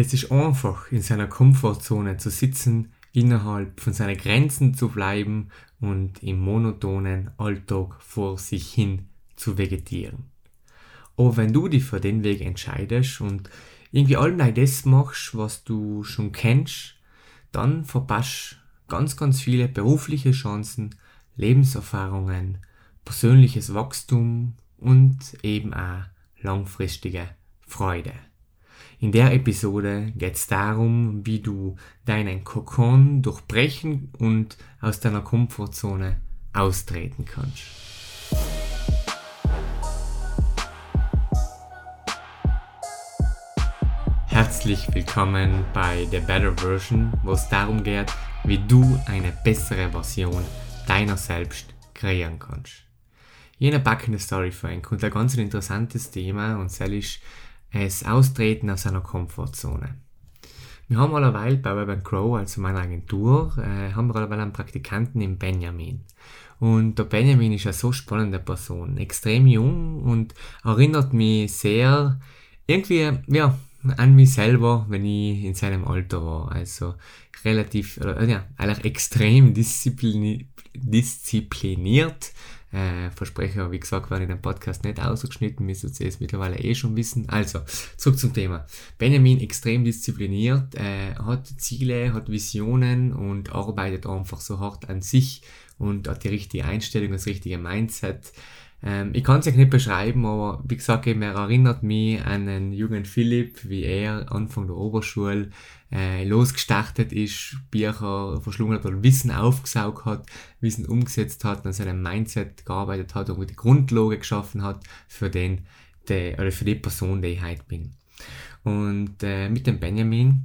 Es ist einfach, in seiner Komfortzone zu sitzen, innerhalb von seinen Grenzen zu bleiben und im monotonen Alltag vor sich hin zu vegetieren. Aber wenn du dich für den Weg entscheidest und irgendwie allem das machst, was du schon kennst, dann verpasst ganz, ganz viele berufliche Chancen, Lebenserfahrungen, persönliches Wachstum und eben auch langfristige Freude. In der Episode geht es darum, wie du deinen Kokon durchbrechen und aus deiner Komfortzone austreten kannst. Herzlich willkommen bei The Better Version, wo es darum geht, wie du eine bessere Version deiner selbst kreieren kannst. Jene backende Story ein und ein ganz interessantes Thema und das ist das Austreten aus seiner Komfortzone. Wir haben allerweil bei Web Grow, also meiner Agentur, äh, haben wir allerweil einen Praktikanten im Benjamin. Und der Benjamin ist eine so spannende Person, extrem jung und erinnert mich sehr irgendwie, ja, an mich selber, wenn ich in seinem Alter war. Also relativ, äh, ja, eigentlich extrem disziplini diszipliniert, äh, Versprecher, wie gesagt, werden in dem Podcast nicht ausgeschnitten, müsstet ihr es mittlerweile eh schon wissen. Also, zurück zum Thema. Benjamin extrem diszipliniert, äh, hat Ziele, hat Visionen und arbeitet einfach so hart an sich und hat die richtige Einstellung, das richtige Mindset. Ähm, ich kann es euch nicht beschreiben, aber wie gesagt, er erinnert mich an den jungen Philipp, wie er Anfang der Oberschule äh, losgestartet ist, Bücher verschlungen hat oder Wissen aufgesaugt hat, Wissen umgesetzt hat, an seinem Mindset gearbeitet hat und die Grundlage geschaffen hat für den, der, oder für die Person, die ich heute bin. Und äh, mit dem Benjamin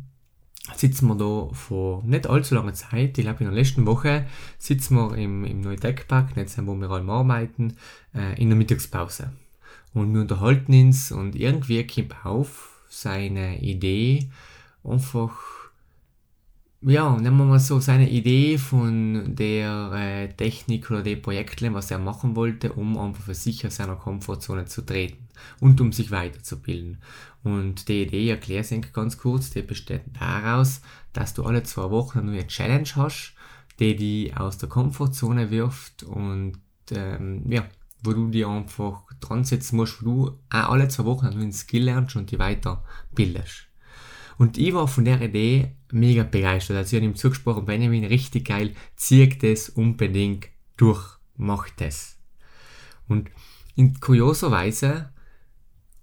sitzen wir da vor nicht allzu langer Zeit, ich glaube in der letzten Woche, sitzen wir im, im Neutech-Park, nicht wo wir alle arbeiten, äh, in der Mittagspause. Und wir unterhalten uns und irgendwie kommt auf seine Idee, einfach, ja, nehmen wir mal so seine Idee von der äh, Technik oder der Projekte, was er machen wollte, um einfach für sich aus seiner Komfortzone zu treten und um sich weiterzubilden. Und die Idee, erkläre ich ganz kurz, die besteht daraus, dass du alle zwei Wochen eine neue Challenge hast, die dich aus der Komfortzone wirft und ähm, ja, wo du dir einfach dran setzen musst, wo du auch alle zwei Wochen einen neuen Skill lernst und dich weiterbildest. Und ich war von der Idee mega begeistert. Also ich habe ihm zugesprochen, Benjamin, richtig geil, zieh das unbedingt durch, mach das. Und in kurioser Weise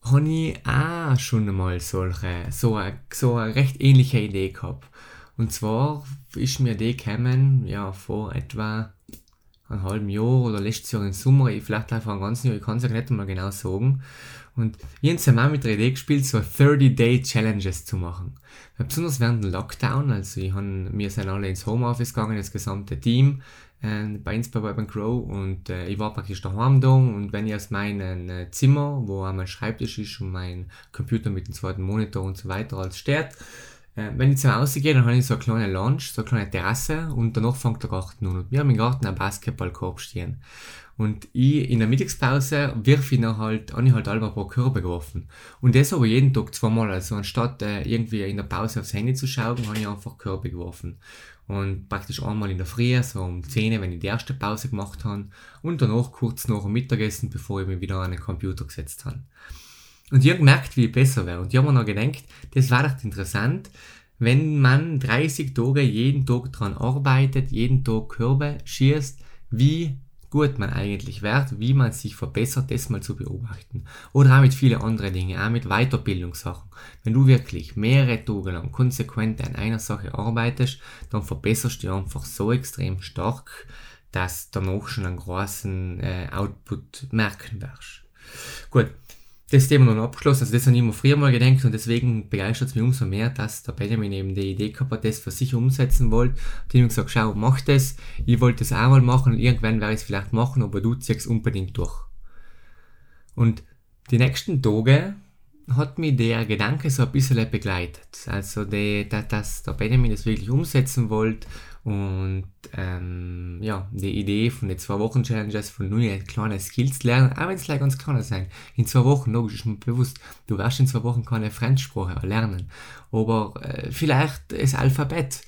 habe ich auch schon einmal solche, so eine, so eine recht ähnliche Idee gehabt. Und zwar ist mir die gekommen, ja, vor etwa einem halben Jahr oder letztes Jahr im Sommer, vielleicht einfach ein ganzes Jahr, ich kann es ja nicht einmal genau sagen. Und ich habe auch mit der Idee gespielt, so 30-Day-Challenges zu machen. Besonders während dem Lockdown, also ich han, wir sind alle ins Homeoffice gegangen, das gesamte Team, äh, bei bei Web Grow und äh, ich war praktisch daheim da und wenn ich aus meinem äh, Zimmer, wo auch mein Schreibtisch ist und mein Computer mit dem zweiten Monitor und so weiter alles steht, äh, wenn ich zu Hause gehe, dann habe ich so eine kleine Lounge, so eine kleine Terrasse und danach fängt der Garten an. Und wir haben im Garten einen Basketballkorb stehen. Und ich in der Mittagspause wirf ich halt, habe ich halt alle ein paar Körbe geworfen. Und das aber jeden Tag zweimal. Also anstatt äh, irgendwie in der Pause aufs Handy zu schauen, habe ich einfach Körbe geworfen. Und praktisch einmal in der Früh, so um 10 wenn ich die erste Pause gemacht habe. Und danach kurz nach dem Mittagessen, bevor ich mich wieder an den Computer gesetzt habe. Und ich habe gemerkt, wie ich besser wäre. Und ich habe mir noch gedacht, das war doch interessant, wenn man 30 Tage jeden Tag dran arbeitet, jeden Tag Körbe schießt, wie gut man eigentlich wird, wie man sich verbessert, das mal zu beobachten. Oder auch mit vielen anderen Dingen, auch mit Weiterbildungssachen. Wenn du wirklich mehrere Tage lang konsequent an einer Sache arbeitest, dann verbesserst du dich einfach so extrem stark, dass du danach schon einen großen äh, Output merken wirst. Gut, das Thema noch abgeschlossen. Also das habe ich immer früher mal gedacht und deswegen begeistert es mich umso mehr, dass der Benjamin eben die Idee gehabt hat, das für sich umsetzen wollte. Und ich habe gesagt, schau, mach das. Ich wollte das auch mal machen und irgendwann werde ich es vielleicht machen, aber du ziehst es unbedingt durch. Und die nächsten Tage hat mich der Gedanke so ein bisschen begleitet. Also, die, dass der Benjamin das wirklich umsetzen wollte Und ähm, ja, die Idee von den zwei Wochen Challenges, von neue kleine Skills lernen, auch wenn es ganz kleine sein. In zwei Wochen, logisch, ist mir bewusst, du wirst in zwei Wochen keine Fremdsprache lernen. Aber äh, vielleicht das Alphabet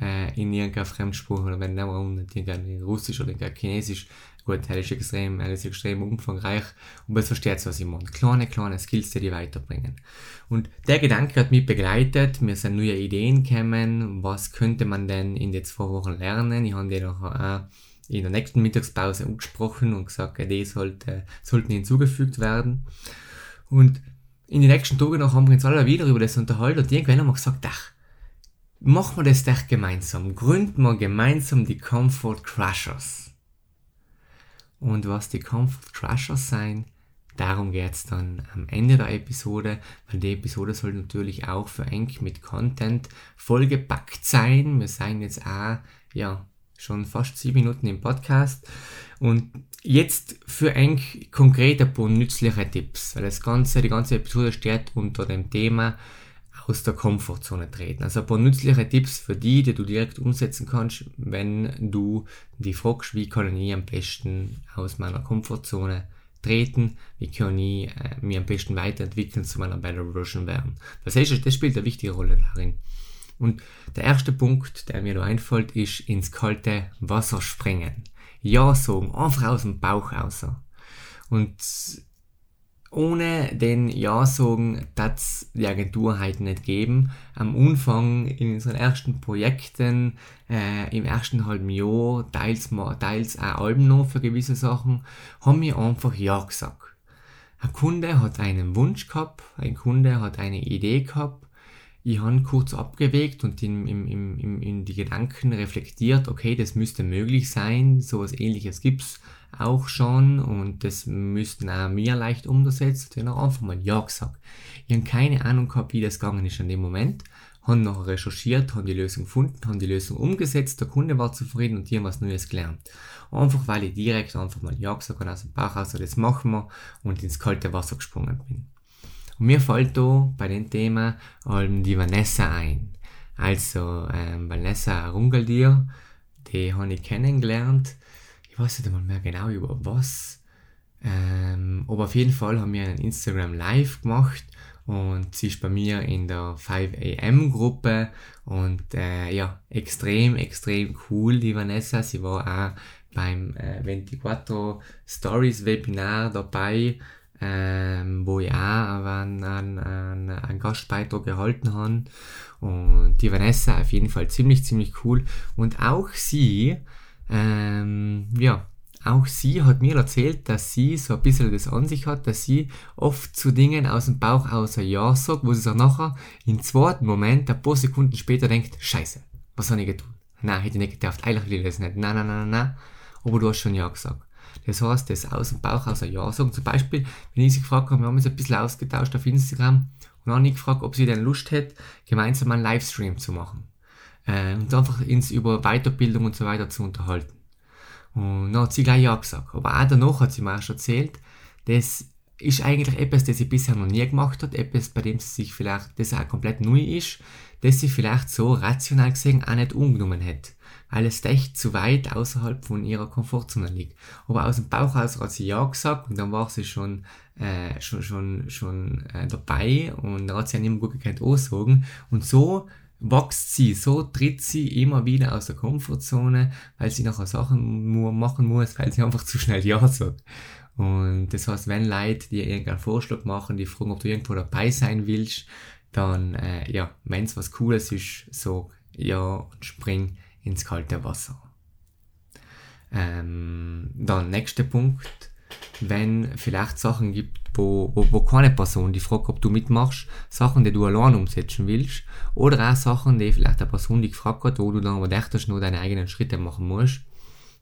äh, in irgendeiner Fremdsprache, oder wenn nicht in Russisch oder in Chinesisch, Gut, er ist extrem, er ist extrem umfangreich und man versteht, was ich meine. Kleine, kleine Skills, die die weiterbringen. Und der Gedanke hat mich begleitet, mir sind neue Ideen gekommen, was könnte man denn in den zwei Wochen lernen. Ich habe die noch auch in der nächsten Mittagspause angesprochen und gesagt, die sollte, sollten hinzugefügt werden. Und in den nächsten Tagen noch haben wir uns alle wieder über das unterhalten und irgendwann haben wir gesagt, ach, machen wir das doch gemeinsam. Gründen wir gemeinsam die Comfort Crushers und was die Comfort Crushers sein. Darum geht es dann am Ende der Episode, weil die Episode soll natürlich auch für eng mit Content vollgepackt sein. Wir seien jetzt auch, ja, schon fast sieben Minuten im Podcast. Und jetzt für eng konkret ein paar nützliche Tipps, weil das Ganze, die ganze Episode steht unter dem Thema aus der Komfortzone treten. Also ein paar nützliche Tipps für die, die du direkt umsetzen kannst, wenn du die fragst, wie kann ich am besten aus meiner Komfortzone treten, wie kann ich äh, mich am besten weiterentwickeln zu meiner Better Version werden. Das heißt, das spielt eine wichtige Rolle darin. Und der erste Punkt, der mir da einfällt, ist ins kalte Wasser springen. Ja sagen, einfach aus dem Bauch raus. Und ohne den Ja sagen, dass die Agentur halt nicht geben. Am Anfang in unseren ersten Projekten, äh, im ersten halben Jahr, teils, teils auch Alben noch für gewisse Sachen, haben wir einfach Ja gesagt. Ein Kunde hat einen Wunsch gehabt, ein Kunde hat eine Idee gehabt, ich habe kurz abgewegt und in, in, in, in die Gedanken reflektiert, okay, das müsste möglich sein, sowas ähnliches gibt's auch schon und das müssten auch mir leicht umsetzen. Ich einfach mal Ja gesagt. Ich habe keine Ahnung gehabt, wie das gegangen ist in dem Moment. Habe noch recherchiert, habe die Lösung gefunden, habe die Lösung umgesetzt, der Kunde war zufrieden und die haben was Neues gelernt. Einfach weil ich direkt einfach mal Ja gesagt habe aus dem Bauch raus, das machen wir und ins kalte Wasser gesprungen bin. Und mir fällt da bei dem Thema ähm, die Vanessa ein. Also ähm, Vanessa Rungeldier, die habe ich kennengelernt weiß nicht einmal mehr genau über was. Ähm, aber auf jeden Fall haben wir einen Instagram Live gemacht und sie ist bei mir in der 5am Gruppe und äh, ja, extrem, extrem cool, die Vanessa. Sie war auch beim äh, 24 Stories Webinar dabei, ähm, wo ich auch einen, einen, einen, einen Gastbeitrag gehalten habe. Und die Vanessa auf jeden Fall ziemlich, ziemlich cool. Und auch sie ähm, ja, auch sie hat mir erzählt, dass sie so ein bisschen das an sich hat, dass sie oft zu Dingen aus dem Bauch außer Ja sagt, wo sie sich nachher im zweiten Moment, ein paar Sekunden später denkt, scheiße, was habe ich getan? Nein, hätte ich nicht gedacht, eigentlich will ich das nicht. Nein, nein, nein, nein, aber du hast schon Ja gesagt. Das heißt, das aus dem Bauch außer Ja sagen. Zum Beispiel, wenn ich sie gefragt habe, wir haben uns ein bisschen ausgetauscht auf Instagram und habe ich gefragt, ob sie denn Lust hätte, gemeinsam einen Livestream zu machen äh, und einfach ins über Weiterbildung und so weiter zu unterhalten. Und dann hat sie gleich ja gesagt. Aber auch danach hat sie mir auch schon erzählt, das ist eigentlich etwas, das sie bisher noch nie gemacht hat, etwas, bei dem sie sich vielleicht, das auch komplett neu ist, das sie vielleicht so rational gesehen auch nicht umgenommen hat. Weil es echt zu weit außerhalb von ihrer Komfortzone liegt. Aber aus dem Bauch aus hat sie ja gesagt und dann war sie schon, äh, schon, schon, schon äh, dabei und dann hat sie ja nicht mehr gut gekannt aussagen. Und so wächst sie, so tritt sie immer wieder aus der Komfortzone, weil sie nachher Sachen machen muss, weil sie einfach zu schnell Ja sagt. Und das heißt, wenn Leute dir irgendeinen Vorschlag machen, die fragen, ob du irgendwo dabei sein willst, dann, äh, ja, wenn es was Cooles ist, sag ja und spring ins kalte Wasser. Ähm, dann nächster Punkt, wenn vielleicht Sachen gibt, wo, wo, wo keine Person die fragt, ob du mitmachst, Sachen, die du allein umsetzen willst, oder auch Sachen, die vielleicht eine Person dich gefragt hat, wo du dann aber dachtest, nur deine eigenen Schritte machen musst,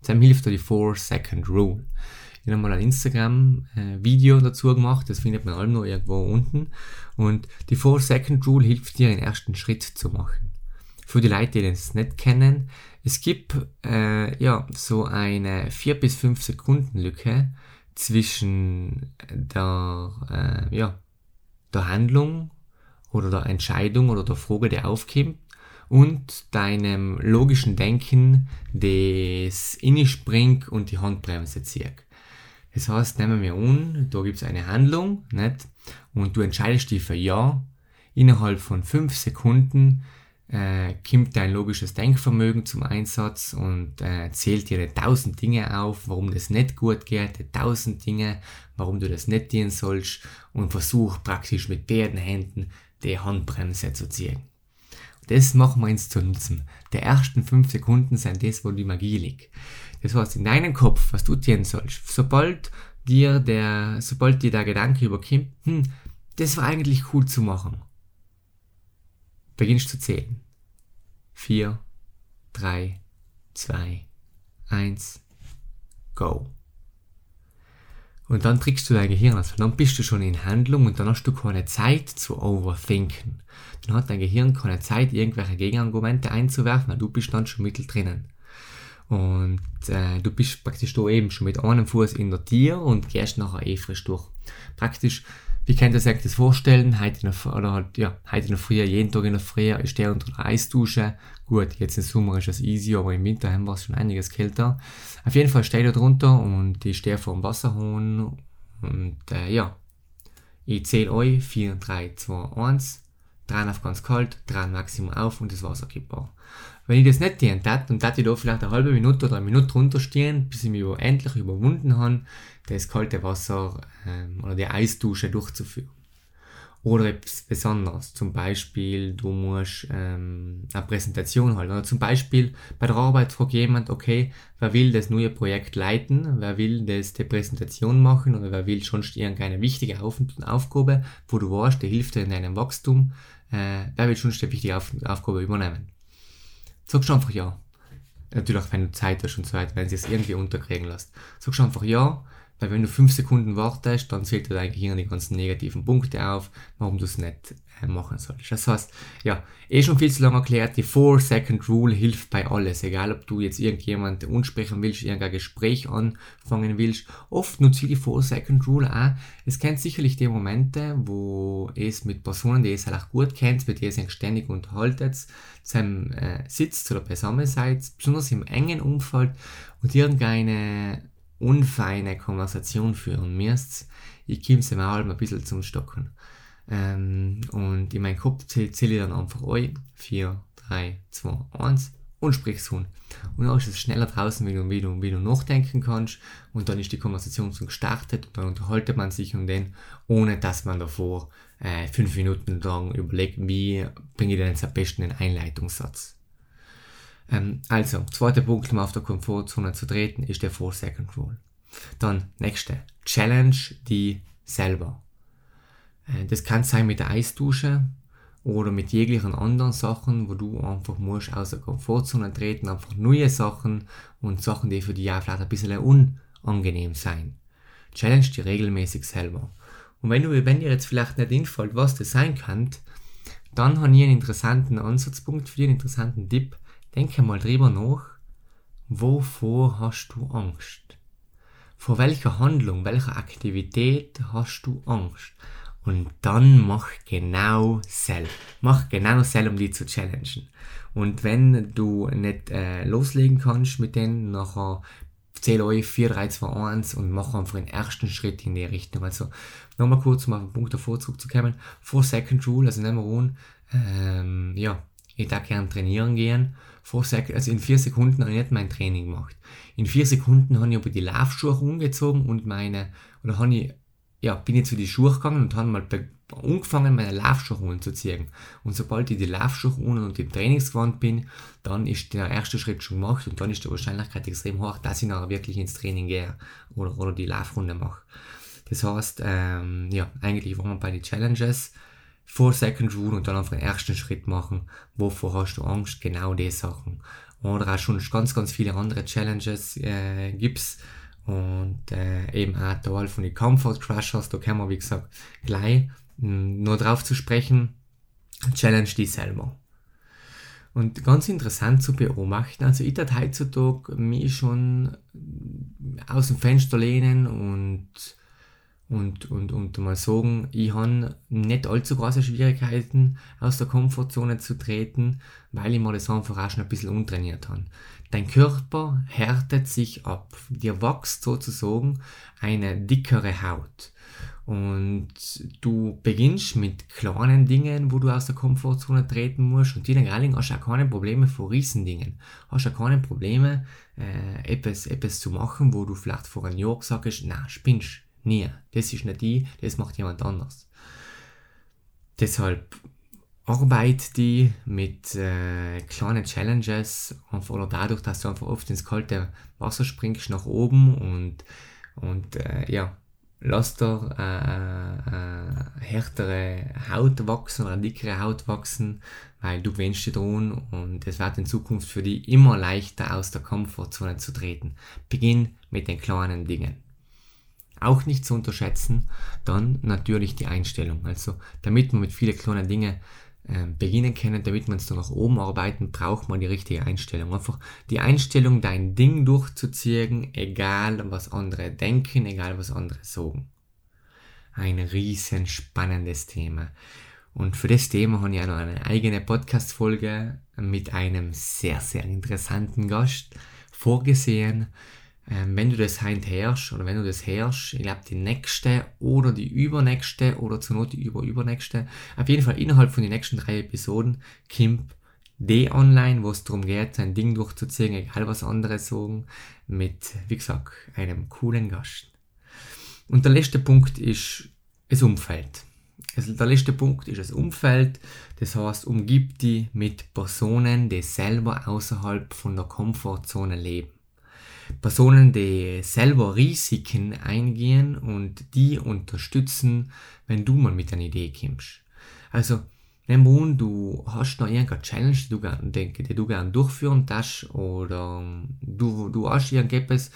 dann hilft dir die 4-Second Rule. Ich habe mal ein Instagram-Video dazu gemacht, das findet man allem noch irgendwo unten. Und die 4-Second Rule hilft dir, den ersten Schritt zu machen. Für die Leute, die das nicht kennen, es gibt äh, ja so eine 4 bis 5 Sekunden Lücke, zwischen der, äh, ja, der Handlung oder der Entscheidung oder der Frage, die aufkommt und deinem logischen Denken das Innispring und die Handbremse zieht. Das heißt, nehmen wir an, da gibt es eine Handlung, nicht? Und du entscheidest dich für Ja. Innerhalb von 5 Sekunden äh, kommt dein logisches Denkvermögen zum Einsatz und äh, zählt dir tausend Dinge auf, warum das nicht gut geht, tausend Dinge, warum du das nicht dienen sollst und versuch praktisch mit beiden Händen die Handbremse zu ziehen. Das machen wir uns zu nutzen. Die ersten fünf Sekunden sind das, wo die Magie liegt. Das heißt, in deinem Kopf, was du tun sollst, sobald dir der, sobald dir der Gedanke überkommt, hm, das war eigentlich cool zu machen, beginnst zu zählen. Vier, drei, zwei, eins, go. Und dann trickst du dein Gehirn also Dann bist du schon in Handlung und dann hast du keine Zeit zu overthinken. Dann hat dein Gehirn keine Zeit, irgendwelche Gegenargumente einzuwerfen, weil du bist dann schon mittel drinnen. Und äh, du bist praktisch da eben schon mit einem Fuß in der Tier und gehst nachher eh frisch durch. Praktisch wie könnt ihr euch das vorstellen? Heute in der, oder halt, ja, heute in der Früh, jeden Tag in der Früh, ich stehe unter der Eisdusche. Gut, jetzt im Sommer ist das easy, aber im Winter haben wir es schon einiges kälter. Auf jeden Fall stehe ich da drunter und ich stehe vor dem Wasserhahn und äh, ja, ich zähle euch 4, 3, 2, 1, 3 auf ganz kalt, 3 Maximum auf und das Wasser kippt Wenn ich das nicht tun tat, dann tat ich da vielleicht eine halbe Minute oder eine Minute drunter stehen, bis ich mich endlich überwunden habe, das kalte Wasser ähm, oder die Eisdusche durchzuführen. Oder etwas Besonderes. Zum Beispiel, du musst ähm, eine Präsentation halten. Oder zum Beispiel bei der Arbeit fragt jemand, okay, wer will das neue Projekt leiten? Wer will das die Präsentation machen? Oder wer will schon irgendeine wichtige Auf Aufgabe, wo du weißt, der hilft dir in deinem Wachstum? Äh, wer will schon eine wichtige Auf Aufgabe übernehmen? Sagst du einfach ja. Natürlich, wenn du Zeit hast und so weiter, wenn sie es irgendwie unterkriegen lässt. Sagst du einfach ja weil wenn du fünf Sekunden wartest, dann zählt dir dein Gehirn die ganzen negativen Punkte auf, warum du es nicht äh, machen sollst. Das heißt, ja, eh schon viel zu lange erklärt, die 4-Second-Rule hilft bei alles. Egal, ob du jetzt irgendjemand ansprechen willst, irgendein Gespräch anfangen willst. Oft nutze ich die 4-Second-Rule auch. Es kennt sicherlich die Momente, wo es mit Personen, die es halt auch gut kennt, mit denen ihr ständig unterhaltet, zusammen äh, sitzt oder beisammen seid, besonders im engen Umfeld und irgendeine unfeine Konversation führen müsst, ich komme sie mal ein bisschen zum Stocken. Ähm, und in meinem Kopf zähle zähl ich dann einfach euch. 4, 3, 2, 1 und sprichst hun. Und dann ist es schneller draußen, wie du, wie, du, wie du nachdenken kannst. Und dann ist die Konversation schon gestartet und dann unterhaltet man sich um den, ohne dass man davor äh, fünf Minuten lang überlegt, wie bringe ich denn jetzt am besten den Einleitungssatz. Ähm, also, zweiter Punkt, um auf der Komfortzone zu treten, ist der 4-Second Rule. Dann, nächste, Challenge die selber. Äh, das kann sein mit der Eisdusche oder mit jeglichen anderen Sachen, wo du einfach musst aus der Komfortzone treten, einfach neue Sachen und Sachen, die für dich auch vielleicht ein bisschen unangenehm sein. Challenge die regelmäßig selber. Und wenn, du, wenn dir jetzt vielleicht nicht einfällt, was das sein kann, dann habe ich einen interessanten Ansatzpunkt für dich, einen interessanten Tipp. Denke mal drüber nach, wovor hast du Angst? Vor welcher Handlung, welcher Aktivität hast du Angst? Und dann mach genau sel. Mach genau sel, um die zu challengen. Und wenn du nicht äh, loslegen kannst mit denen, nachher zähl euch 4, 3, 2, 1 und mach einfach den ersten Schritt in die Richtung. Also nochmal kurz, um auf den Punkt davor zurückzukommen. 4 Second Rule, also nehmen wir an, ähm, ja, ich darf gerne trainieren gehen also in vier Sekunden habe ich nicht mein Training gemacht. In vier Sekunden habe ich aber die Laufschuhe umgezogen und meine, oder habe ich, ja, bin ich zu die Schuhe gegangen und habe mal angefangen, meine Laufschuhe umzuziehen. Und sobald ich die Laufschuhe und im Trainingsgewand bin, dann ist der erste Schritt schon gemacht und dann ist die Wahrscheinlichkeit extrem hoch, dass ich nachher wirklich ins Training gehe oder, oder die Laufrunde mache. Das heißt, ähm, ja, eigentlich waren wir bei den Challenges. 4 Second Rule und dann einfach den ersten Schritt machen. Wovor hast du Angst? Genau die Sachen. Oder auch schon ganz, ganz viele andere Challenges äh, gibt's. Und äh, eben auch Teil von den Comfort Crushers, da können wir, wie gesagt, gleich mh, hm, nur drauf zu sprechen. Challenge die selber. Und ganz interessant zu beobachten, also ich tat heutzutage mich schon aus dem Fenster lehnen und und, und, und mal sagen, ich habe nicht allzu große Schwierigkeiten, aus der Komfortzone zu treten, weil ich mir das einfach auch schon ein bisschen untrainiert habe. Dein Körper härtet sich ab. Dir wächst sozusagen eine dickere Haut. Und du beginnst mit kleinen Dingen, wo du aus der Komfortzone treten musst. Und in der hast du auch keine Probleme vor Riesendingen. Hast auch keine Probleme, äh, etwas, etwas zu machen, wo du vielleicht vor einem Jahr gesagt hast, na, spinnst Nie. Das ist nicht die, das macht jemand anders. Deshalb arbeite die mit äh, kleinen Challenges einfach oder dadurch, dass du einfach oft ins kalte Wasser springst nach oben und, und äh, ja, lass da äh, äh, härtere Haut wachsen oder dickere Haut wachsen, weil du gewöhnst dich dran und es wird in Zukunft für dich immer leichter aus der Komfortzone zu treten. Beginn mit den kleinen Dingen auch nicht zu unterschätzen, dann natürlich die Einstellung. Also damit man mit vielen kleinen Dingen äh, beginnen können, damit man es dann nach oben arbeiten, braucht man die richtige Einstellung. Einfach die Einstellung, dein Ding durchzuziehen, egal was andere denken, egal was andere sagen. Ein riesen spannendes Thema. Und für das Thema habe ich auch noch eine eigene Podcast-Folge mit einem sehr, sehr interessanten Gast vorgesehen. Ähm, wenn du das heint herrschst oder wenn du das herrschst, ich glaube die nächste oder die übernächste oder zur Not die überübernächste, auf jeden Fall innerhalb von den nächsten drei Episoden kommt die online, wo es darum geht, sein Ding durchzuziehen, egal was andere sagen, mit, wie gesagt, einem coolen Gast. Und der letzte Punkt ist das Umfeld. Also der letzte Punkt ist das Umfeld. Das heißt, umgib dich mit Personen, die selber außerhalb von der Komfortzone leben. Personen, die selber Risiken eingehen und die unterstützen, wenn du mal mit einer Idee kommst. Also, nimm an, du hast noch irgendeine Challenge, die du, gern, du gerne durchführen darfst oder du, du hast irgendetwas,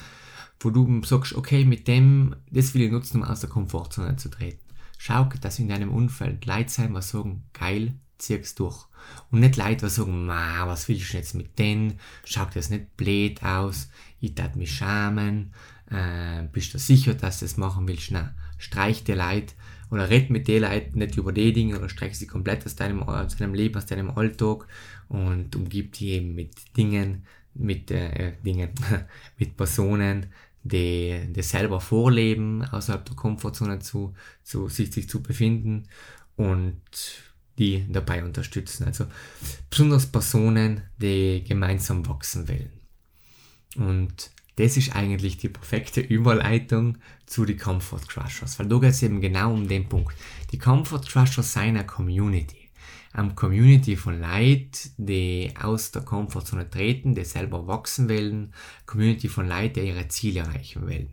wo du sagst, okay, mit dem, das will ich nutzen, um aus der Komfortzone zu treten. Schau, dass in deinem Umfeld Leute sein, was sagen, geil, zieh's durch. Und nicht Leute, die sagen, ma, was willst du jetzt mit denen? Schaut das nicht blöd aus? Ich tat mich schamen. Äh, bist du sicher, dass du das machen willst? Na, streich dir Leid oder red mit den Leuten nicht über die Dinge oder streich sie komplett aus deinem, aus deinem Leben, aus deinem Alltag und umgib dich eben mit Dingen, mit äh, Dingen, mit Personen, die, die selber vorleben, außerhalb der Komfortzone zu, zu sich, sich zu befinden und die dabei unterstützen. Also besonders Personen, die gemeinsam wachsen wollen. Und das ist eigentlich die perfekte Überleitung zu den Comfort Crushers, weil da geht es eben genau um den Punkt. Die Comfort Crushers sind eine Community. Eine Community von Leuten, die aus der Komfortzone treten, die selber wachsen wollen, Community von Leuten, die ihre Ziele erreichen wollen.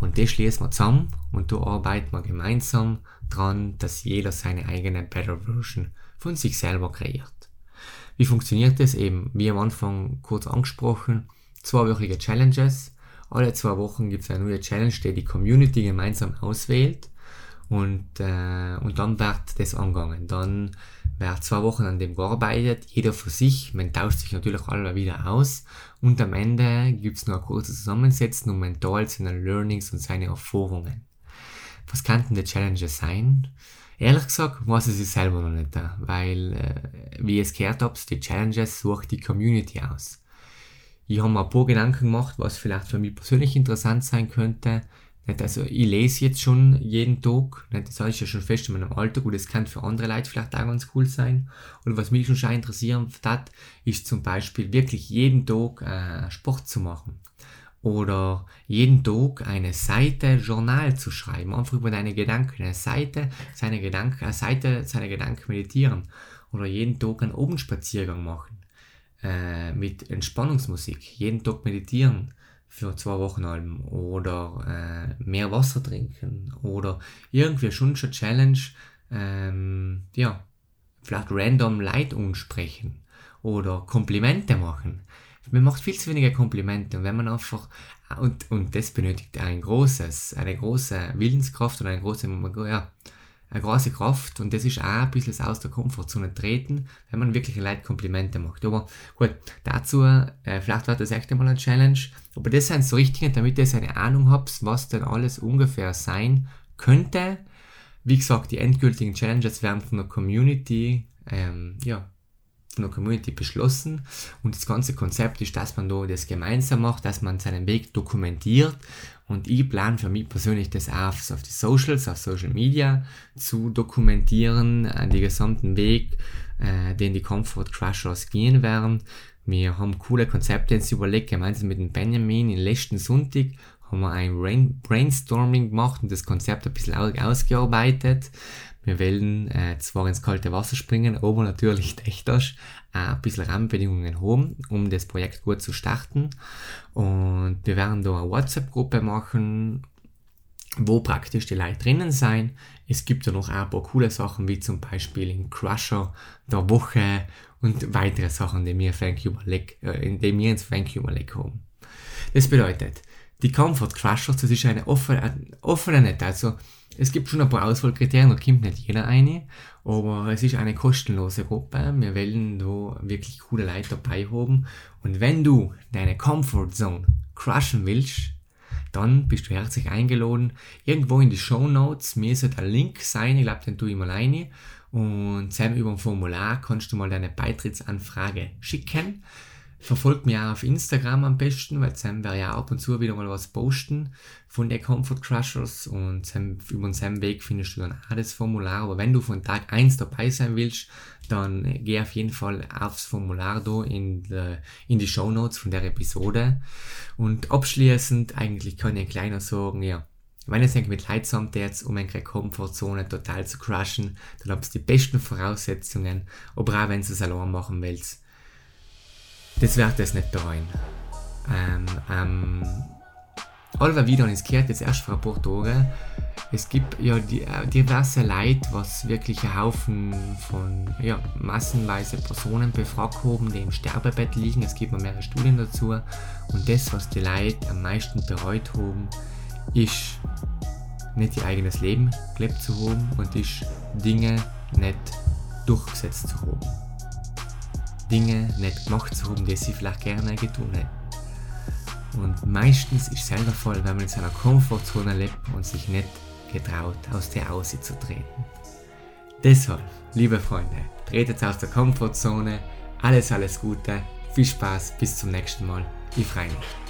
Und das schließen wir zusammen und da arbeiten wir gemeinsam dran, dass jeder seine eigene Better Version von sich selber kreiert. Wie funktioniert das eben? Wie am Anfang kurz angesprochen, zweiwöchige Challenges. Alle zwei Wochen gibt es eine neue Challenge, die die Community gemeinsam auswählt und, äh, und dann wird das angegangen. Dann wird zwei Wochen an dem gearbeitet, jeder für sich, man tauscht sich natürlich alle wieder aus und am Ende gibt es noch ein kurzes Zusammensetzen man teilt seine Learnings und seine Erfahrungen. Was könnten die Challenges sein? Ehrlich gesagt, weiß ich sie selber noch nicht, weil, äh, wie ich es gehört habe, die Challenges sucht die Community aus. Ich habe mir ein paar Gedanken gemacht, was vielleicht für mich persönlich interessant sein könnte. Nicht? Also ich lese jetzt schon jeden Tag, nicht? das heißt ja schon fest in meinem Alltag und das kann für andere Leute vielleicht auch ganz cool sein. Und was mich schon interessieren hat, ist zum Beispiel wirklich jeden Tag äh, Sport zu machen oder jeden Tag eine Seite Journal zu schreiben, einfach über deine Gedanken, eine Seite, seine Gedanken, eine Seite, seine Gedanken meditieren. Oder jeden Tag einen Obenspaziergang machen äh, mit Entspannungsmusik, jeden Tag meditieren für zwei Wochen oder äh, mehr Wasser trinken. Oder irgendwie schon schon Challenge, ähm, ja, vielleicht random Leid ansprechen oder Komplimente machen man macht viel zu wenige Komplimente und wenn man einfach und, und das benötigt ein großes, eine große Willenskraft und eine große, ja, eine große Kraft und das ist auch ein bisschen aus der Komfortzone treten, wenn man wirklich Leute Komplimente macht. Aber gut, dazu, äh, vielleicht wird das echt einmal eine Challenge, aber das sind so Richtlinien, damit ihr eine Ahnung habt, was denn alles ungefähr sein könnte. Wie gesagt, die endgültigen Challenges werden von der Community, ähm, ja, von der Community beschlossen. Und das ganze Konzept ist, dass man da das gemeinsam macht, dass man seinen Weg dokumentiert. Und ich plane für mich persönlich das auch auf die Socials, auf Social Media zu dokumentieren, äh, den gesamten Weg, äh, den die Comfort Crushers gehen werden. Wir haben coole Konzepte jetzt überlegt, gemeinsam mit dem Benjamin in letzten Sonntag haben wir ein Brainstorming gemacht und das Konzept ein bisschen ausgearbeitet. Wir wollen äh, zwar ins kalte Wasser springen, aber natürlich technisch äh, ein bisschen Rahmenbedingungen haben, um das Projekt gut zu starten. Und wir werden da eine WhatsApp-Gruppe machen, wo praktisch die Leute drinnen sein. Es gibt ja noch ein paar coole Sachen, wie zum Beispiel den Crusher der Woche und weitere Sachen, die wir, Vancouver Lake, äh, die wir ins Vancouver Lake haben. Das bedeutet, die Comfort Crushers, das ist eine offene, offene Net, also es gibt schon ein paar Auswahlkriterien, da kommt nicht jeder eine, aber es ist eine kostenlose Gruppe. Wir wollen da wirklich coole Leute dabei haben. Und wenn du deine Comfort Zone crushen willst, dann bist du herzlich eingeladen. Irgendwo in die Show Notes müsste ein Link sein, ich glaube, den tue ich mal rein. Und zusammen über ein Formular kannst du mal deine Beitrittsanfrage schicken. Verfolgt mich auch auf Instagram am besten, weil Sam werde ja ab und zu wieder mal was posten von den Comfort Crushers und Sam, über den Weg findest du dann auch das Formular. Aber wenn du von Tag 1 dabei sein willst, dann geh auf jeden Fall aufs Formular da in, de, in die Show Notes von der Episode. Und abschließend eigentlich kann ich ein kleiner sagen, ja, wenn es mit Leuten zusammentätst, um eine Komfortzone total zu crushen, dann habt ihr die besten Voraussetzungen, aber auch wenn du es allein machen willst das wird es nicht bereuen. Ähm, ähm, alle wieder, es gehört jetzt erst vor ein paar Tagen, es gibt ja äh, diverse Leute, was wirklich ein Haufen von ja, massenweise Personen befragt haben, die im Sterbebett liegen. Es gibt mehrere Studien dazu. Und das, was die Leute am meisten bereut haben, ist nicht ihr eigenes Leben gelebt zu haben und ist Dinge nicht durchgesetzt zu haben. Dinge nicht gemacht zu haben, die sie vielleicht gerne getan hätten. Und meistens ist es selber voll, wenn man in seiner Komfortzone lebt und sich nicht getraut, aus der auszutreten. Deshalb, liebe Freunde, tretet aus der Komfortzone. Alles, alles Gute. Viel Spaß. Bis zum nächsten Mal. Ich freue mich.